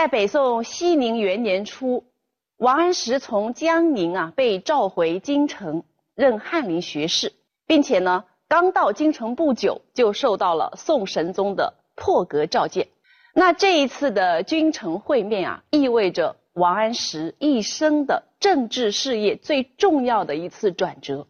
在北宋熙宁元年初，王安石从江宁啊被召回京城，任翰林学士，并且呢，刚到京城不久，就受到了宋神宗的破格召见。那这一次的君臣会面啊，意味着王安石一生的政治事业最重要的一次转折，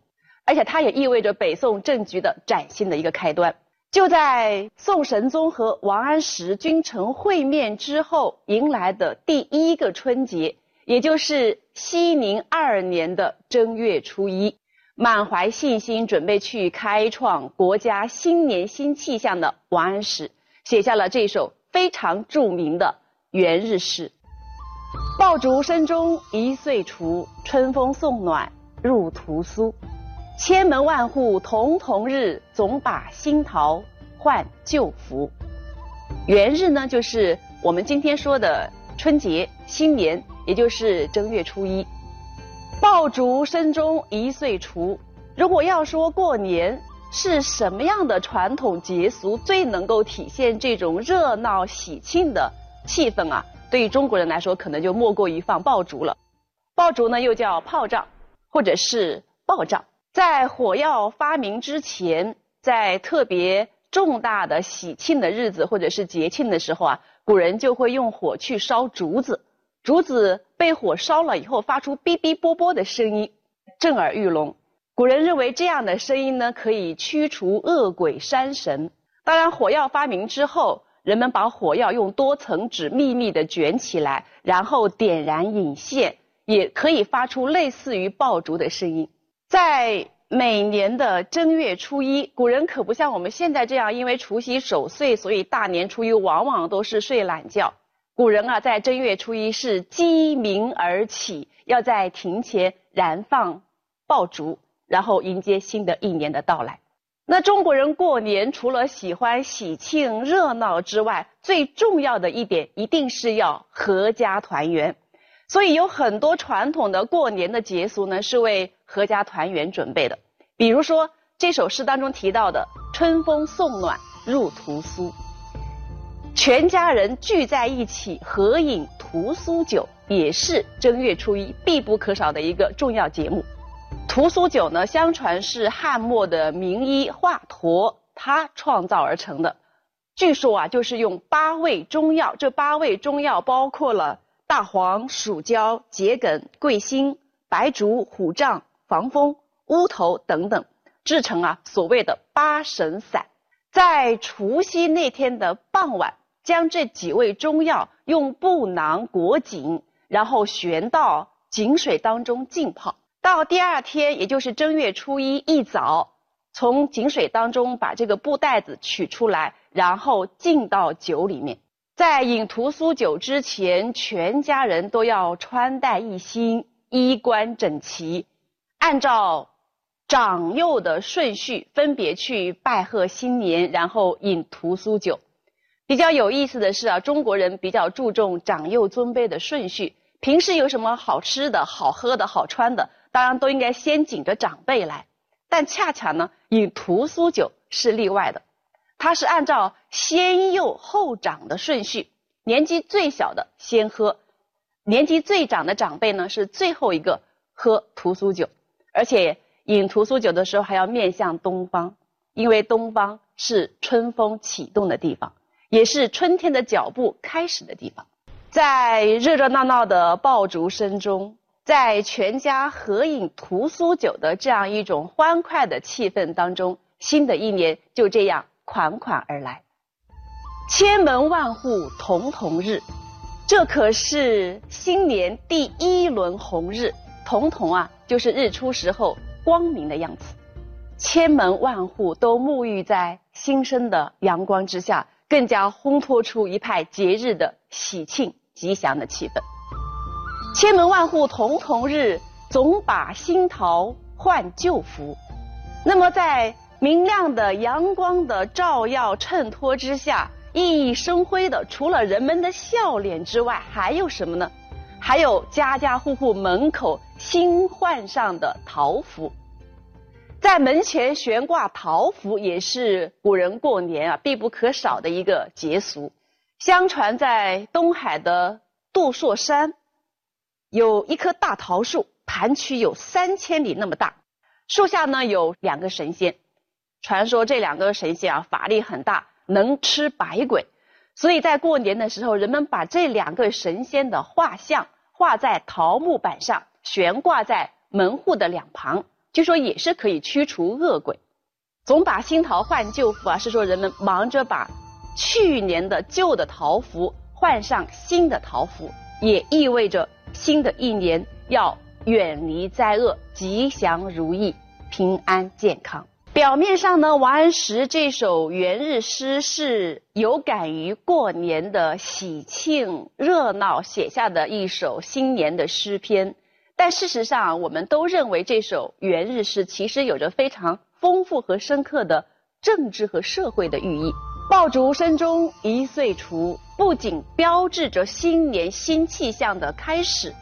而且它也意味着北宋政局的崭新的一个开端。就在宋神宗和王安石君臣会面之后，迎来的第一个春节，也就是熙宁二年的正月初一，满怀信心准备去开创国家新年新气象的王安石，写下了这首非常著名的元日诗：“爆竹声中一岁除，春风送暖入屠苏。”千门万户瞳瞳日，总把新桃换旧符。元日呢，就是我们今天说的春节、新年，也就是正月初一。爆竹声中一岁除。如果要说过年是什么样的传统节俗最能够体现这种热闹喜庆的气氛啊？对于中国人来说，可能就莫过于放爆竹了。爆竹呢，又叫炮仗，或者是爆仗。在火药发明之前，在特别重大的喜庆的日子或者是节庆的时候啊，古人就会用火去烧竹子，竹子被火烧了以后发出哔哔啵啵的声音，震耳欲聋。古人认为这样的声音呢，可以驱除恶鬼山神。当然，火药发明之后，人们把火药用多层纸密密的卷起来，然后点燃引线，也可以发出类似于爆竹的声音。在每年的正月初一，古人可不像我们现在这样，因为除夕守岁，所以大年初一往往都是睡懒觉。古人啊，在正月初一是鸡鸣而起，要在庭前燃放爆竹，然后迎接新的一年的到来。那中国人过年除了喜欢喜庆热闹之外，最重要的一点一定是要阖家团圆。所以有很多传统的过年的节俗呢，是为阖家团圆准备的。比如说这首诗当中提到的“春风送暖入屠苏”，全家人聚在一起合饮屠苏酒，也是正月初一必不可少的一个重要节目。屠苏酒呢，相传是汉末的名医华佗他创造而成的。据说啊，就是用八味中药，这八味中药包括了。大黄、蜀椒、桔梗、桂心、白术、虎杖、防风、乌头等等，制成啊所谓的八神散。在除夕那天的傍晚，将这几味中药用布囊裹紧，然后悬到井水当中浸泡。到第二天，也就是正月初一一早，从井水当中把这个布袋子取出来，然后浸到酒里面。在饮屠苏酒之前，全家人都要穿戴一新，衣冠整齐，按照长幼的顺序分别去拜贺新年，然后饮屠苏酒。比较有意思的是啊，中国人比较注重长幼尊卑的顺序。平时有什么好吃的好喝的好穿的，当然都应该先紧着长辈来。但恰恰呢，饮屠苏酒是例外的。它是按照先幼后长的顺序，年纪最小的先喝，年纪最长的长辈呢是最后一个喝屠苏酒，而且饮屠苏酒的时候还要面向东方，因为东方是春风启动的地方，也是春天的脚步开始的地方。在热热闹闹的爆竹声中，在全家合饮屠苏酒的这样一种欢快的气氛当中，新的一年就这样。款款而来，千门万户曈曈日，这可是新年第一轮红日。曈曈啊，就是日出时候光明的样子。千门万户都沐浴在新生的阳光之下，更加烘托出一派节日的喜庆吉祥的气氛。千门万户曈曈日，总把新桃换旧符。那么在。明亮的阳光的照耀衬托之下，熠熠生辉的，除了人们的笑脸之外，还有什么呢？还有家家户户门口新换上的桃符，在门前悬挂桃符，也是古人过年啊必不可少的一个节俗。相传在东海的杜朔山，有一棵大桃树，盘曲有三千里那么大，树下呢有两个神仙。传说这两个神仙啊法力很大，能吃百鬼，所以在过年的时候，人们把这两个神仙的画像画在桃木板上，悬挂在门户的两旁，据说也是可以驱除恶鬼。总把新桃换旧符啊，是说人们忙着把去年的旧的桃符换上新的桃符，也意味着新的一年要远离灾厄，吉祥如意，平安健康。表面上呢，王安石这首元日诗是有感于过年的喜庆热闹写下的一首新年的诗篇，但事实上，我们都认为这首元日诗其实有着非常丰富和深刻的政治和社会的寓意。爆竹声中一岁除，不仅标志着新年新气象的开始，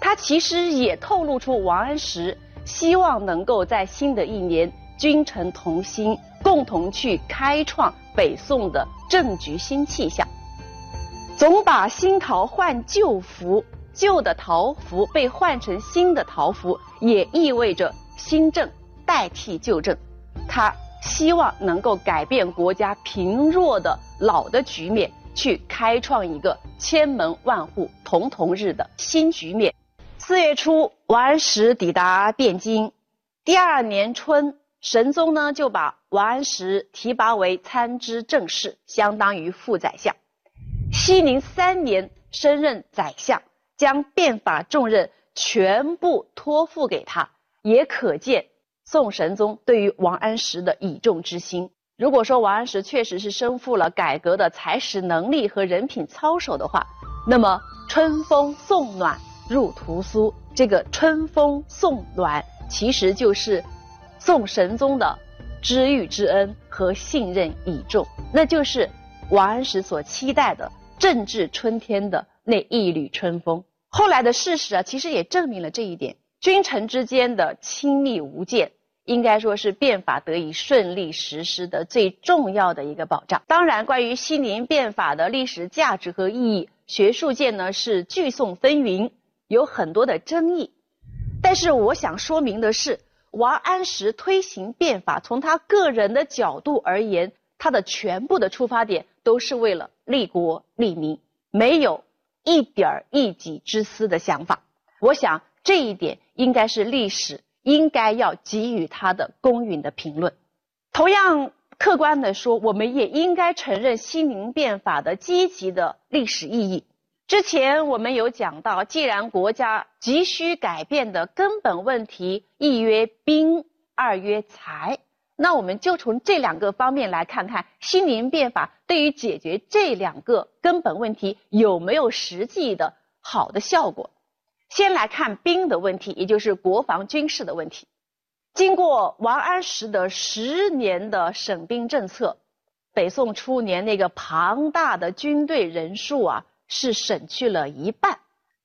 它其实也透露出王安石希望能够在新的一年。君臣同心，共同去开创北宋的政局新气象。总把新桃换旧符，旧的桃符被换成新的桃符，也意味着新政代替旧政。他希望能够改变国家贫弱的老的局面，去开创一个千门万户曈曈日的新局面。四月初，王安石抵达汴京。第二年春。神宗呢就把王安石提拔为参知政事，相当于副宰相。熙宁三年升任宰相，将变法重任全部托付给他，也可见宋神宗对于王安石的倚重之心。如果说王安石确实是身负了改革的才识能力和人品操守的话，那么春风送暖入屠苏，这个春风送暖其实就是。宋神宗的知遇之恩和信任倚重，那就是王安石所期待的政治春天的那一缕春风。后来的事实啊，其实也证明了这一点。君臣之间的亲密无间，应该说是变法得以顺利实施的最重要的一个保障。当然，关于熙宁变法的历史价值和意义，学术界呢是聚讼纷纭，有很多的争议。但是，我想说明的是。王安石推行变法，从他个人的角度而言，他的全部的出发点都是为了利国利民，没有一点儿一己之私的想法。我想这一点应该是历史应该要给予他的公允的评论。同样客观的说，我们也应该承认熙宁变法的积极的历史意义。之前我们有讲到，既然国家急需改变的根本问题，一曰兵，二曰财，那我们就从这两个方面来看看熙宁变法对于解决这两个根本问题有没有实际的好的效果。先来看兵的问题，也就是国防军事的问题。经过王安石的十年的省兵政策，北宋初年那个庞大的军队人数啊。是省去了一半，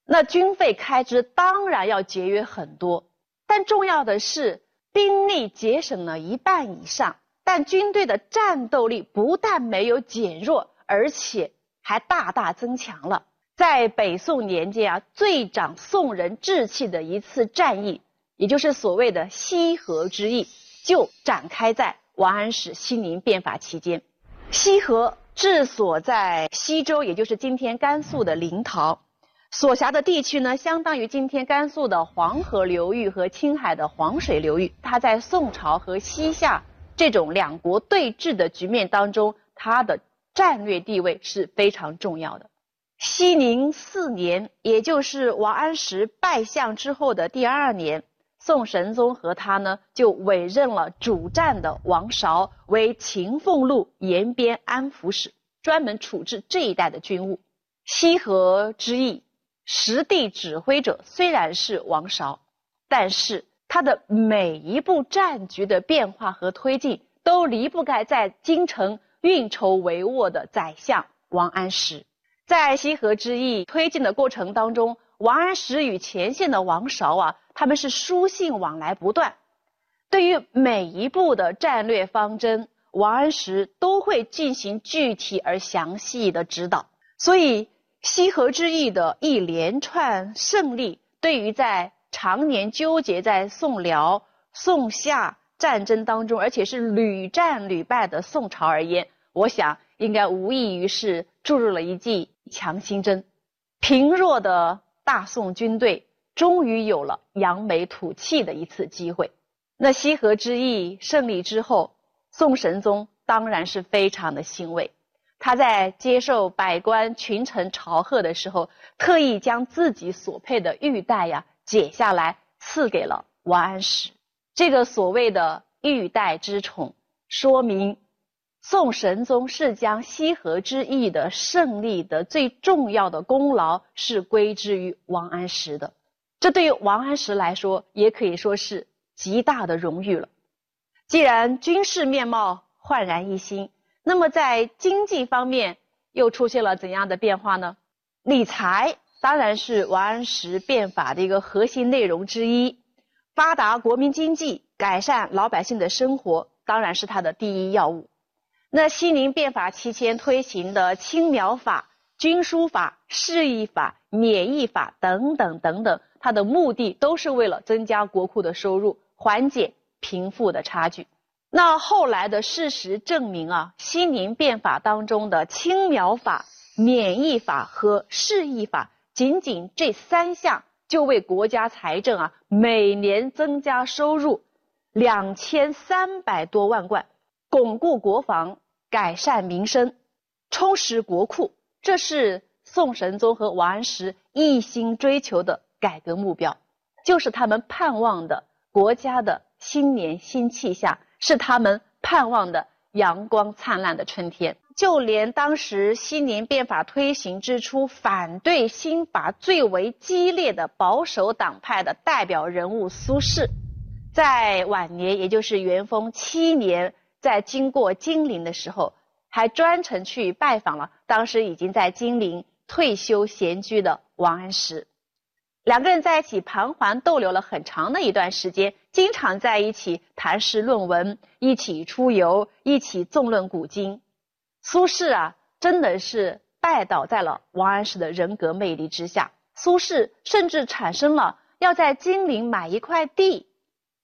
那军费开支当然要节约很多。但重要的是，兵力节省了一半以上，但军队的战斗力不但没有减弱，而且还大大增强了。在北宋年间啊，最长宋人志气的一次战役，也就是所谓的西河之役，就展开在王安石熙宁变法期间。西河。治所在西周，也就是今天甘肃的临洮，所辖的地区呢，相当于今天甘肃的黄河流域和青海的黄水流域。它在宋朝和西夏这种两国对峙的局面当中，它的战略地位是非常重要的。熙宁四年，也就是王安石拜相之后的第二年，宋神宗和他呢就委任了主战的王韶为秦凤路延边安抚使。专门处置这一带的军务。西河之役，实地指挥者虽然是王韶，但是他的每一步战局的变化和推进，都离不开在京城运筹帷幄的宰相王安石。在西河之役推进的过程当中，王安石与前线的王韶啊，他们是书信往来不断，对于每一步的战略方针。王安石都会进行具体而详细的指导。所以西河之役的一连串胜利，对于在常年纠结在宋辽、宋夏战争当中，而且是屡战屡败的宋朝而言，我想应该无异于是注入了一剂强心针。贫弱的大宋军队终于有了扬眉吐气的一次机会。那西河之役胜利之后，宋神宗当然是非常的欣慰。他在接受百官群臣朝贺的时候，特意将自己所佩的玉带呀解下来赐给了王安石。这个所谓的玉带之宠，说明宋神宗是将西河之役的胜利的最重要的功劳是归之于王安石的。这对于王安石来说，也可以说是极大的荣誉了。既然军事面貌焕然一新。那么在经济方面又出现了怎样的变化呢？理财当然是王安石变法的一个核心内容之一，发达国民经济、改善老百姓的生活当然是他的第一要务。那西宁变法期间推行的青苗法、军书法、市易法、免役法等等等等，它的目的都是为了增加国库的收入，缓解贫富的差距。那后来的事实证明啊，西宁变法当中的青苗法、免役法和市易法，仅仅这三项就为国家财政啊每年增加收入两千三百多万贯，巩固国防、改善民生、充实国库，这是宋神宗和王安石一心追求的改革目标，就是他们盼望的国家的新年新气象。是他们盼望的阳光灿烂的春天。就连当时西宁变法推行之初，反对新法最为激烈的保守党派的代表人物苏轼，在晚年，也就是元丰七年，在经过金陵的时候，还专程去拜访了当时已经在金陵退休闲居的王安石。两个人在一起盘桓逗留了很长的一段时间，经常在一起谈诗论文，一起出游，一起纵论古今。苏轼啊，真的是拜倒在了王安石的人格魅力之下。苏轼甚至产生了要在金陵买一块地，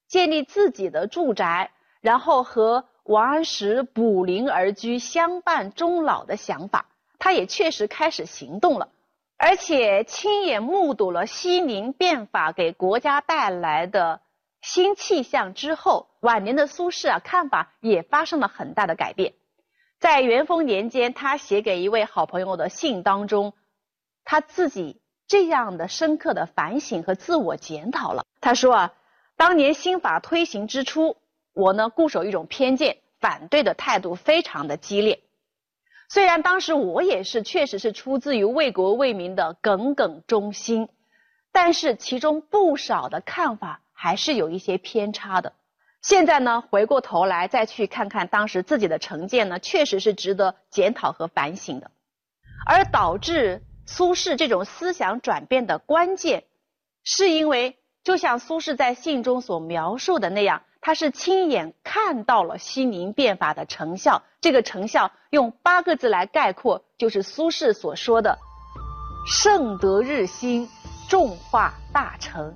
建立自己的住宅，然后和王安石补邻而居，相伴终老的想法。他也确实开始行动了。而且亲眼目睹了西宁变法给国家带来的新气象之后，晚年的苏轼啊，看法也发生了很大的改变。在元丰年间，他写给一位好朋友的信当中，他自己这样的深刻的反省和自我检讨了。他说啊，当年新法推行之初，我呢固守一种偏见，反对的态度非常的激烈。虽然当时我也是，确实是出自于为国为民的耿耿忠心，但是其中不少的看法还是有一些偏差的。现在呢，回过头来再去看看当时自己的成见呢，确实是值得检讨和反省的。而导致苏轼这种思想转变的关键，是因为就像苏轼在信中所描述的那样。他是亲眼看到了西宁变法的成效，这个成效用八个字来概括，就是苏轼所说的“盛德日新，重化大成”。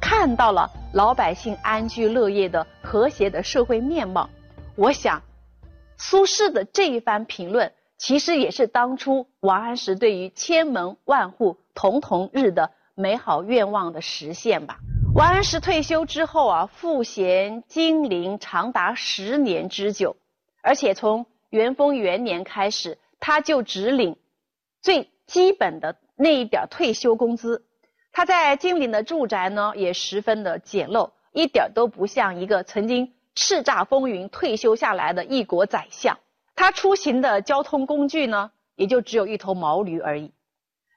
看到了老百姓安居乐业的和谐的社会面貌。我想，苏轼的这一番评论，其实也是当初王安石对于千门万户曈曈日的美好愿望的实现吧。王安石退休之后啊，赋闲金陵长达十年之久，而且从元丰元年开始，他就只领最基本的那一点退休工资。他在金陵的住宅呢，也十分的简陋，一点都不像一个曾经叱咤风云退休下来的一国宰相。他出行的交通工具呢，也就只有一头毛驴而已。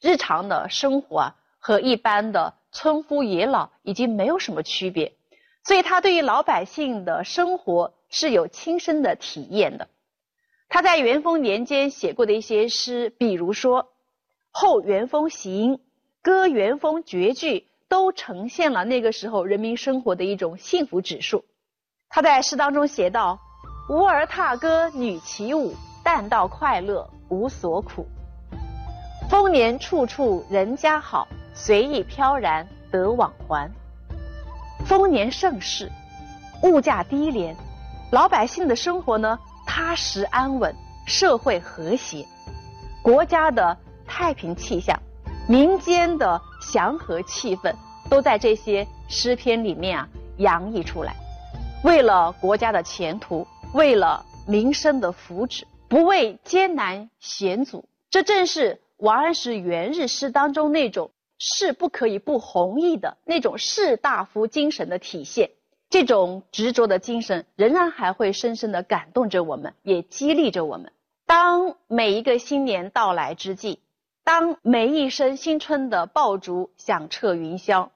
日常的生活啊，和一般的。村夫野老已经没有什么区别，所以他对于老百姓的生活是有亲身的体验的。他在元丰年间写过的一些诗，比如说《后元丰行》《歌元丰绝句》，都呈现了那个时候人民生活的一种幸福指数。他在诗当中写道：“吾儿踏歌女起舞，但道快乐无所苦。”丰年处处人家好，随意飘然得往还。丰年盛世，物价低廉，老百姓的生活呢踏实安稳，社会和谐，国家的太平气象，民间的祥和气氛，都在这些诗篇里面啊洋溢出来。为了国家的前途，为了民生的福祉，不畏艰难险阻，这正是王安石元日诗当中那种。是不可以不弘毅的那种士大夫精神的体现，这种执着的精神仍然还会深深的感动着我们，也激励着我们。当每一个新年到来之际，当每一声新春的爆竹响彻云霄，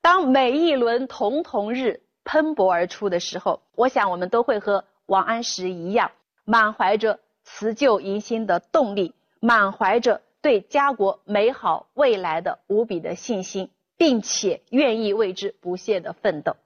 当每一轮彤彤日喷薄而出的时候，我想我们都会和王安石一样，满怀着辞旧迎新的动力，满怀着。对家国美好未来的无比的信心，并且愿意为之不懈的奋斗。